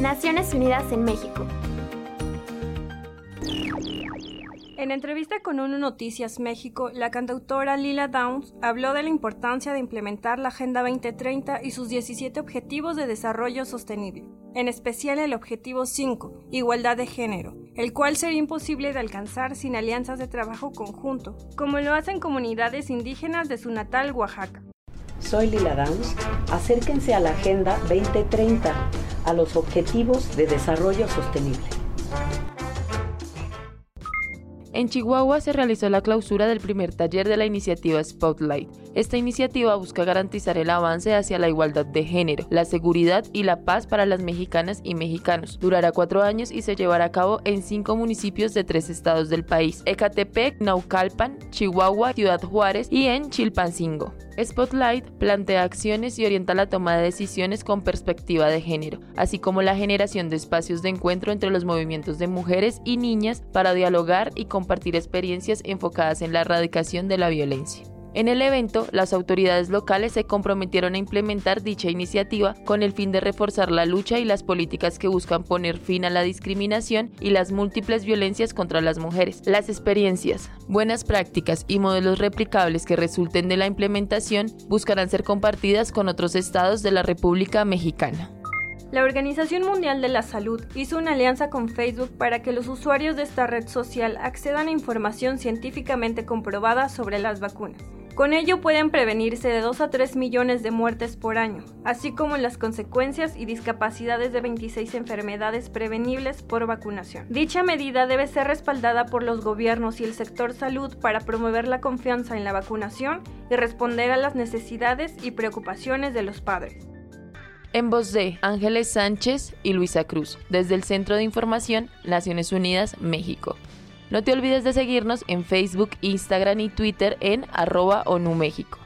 Naciones Unidas en México. En entrevista con UNO Noticias México, la cantautora Lila Downs habló de la importancia de implementar la Agenda 2030 y sus 17 Objetivos de Desarrollo Sostenible, en especial el Objetivo 5, Igualdad de Género, el cual sería imposible de alcanzar sin alianzas de trabajo conjunto, como lo hacen comunidades indígenas de su natal Oaxaca. Soy Lila Downs. Acérquense a la Agenda 2030, a los Objetivos de Desarrollo Sostenible. En Chihuahua se realizó la clausura del primer taller de la iniciativa Spotlight. Esta iniciativa busca garantizar el avance hacia la igualdad de género, la seguridad y la paz para las mexicanas y mexicanos. Durará cuatro años y se llevará a cabo en cinco municipios de tres estados del país: Ecatepec, Naucalpan, Chihuahua, Ciudad Juárez y en Chilpancingo. Spotlight plantea acciones y orienta la toma de decisiones con perspectiva de género, así como la generación de espacios de encuentro entre los movimientos de mujeres y niñas para dialogar y compartir experiencias enfocadas en la erradicación de la violencia. En el evento, las autoridades locales se comprometieron a implementar dicha iniciativa con el fin de reforzar la lucha y las políticas que buscan poner fin a la discriminación y las múltiples violencias contra las mujeres. Las experiencias, buenas prácticas y modelos replicables que resulten de la implementación buscarán ser compartidas con otros estados de la República Mexicana. La Organización Mundial de la Salud hizo una alianza con Facebook para que los usuarios de esta red social accedan a información científicamente comprobada sobre las vacunas. Con ello pueden prevenirse de 2 a 3 millones de muertes por año, así como las consecuencias y discapacidades de 26 enfermedades prevenibles por vacunación. Dicha medida debe ser respaldada por los gobiernos y el sector salud para promover la confianza en la vacunación y responder a las necesidades y preocupaciones de los padres. En voz de Ángeles Sánchez y Luisa Cruz, desde el Centro de Información Naciones Unidas, México. No te olvides de seguirnos en Facebook, Instagram y Twitter en arroba ONU México.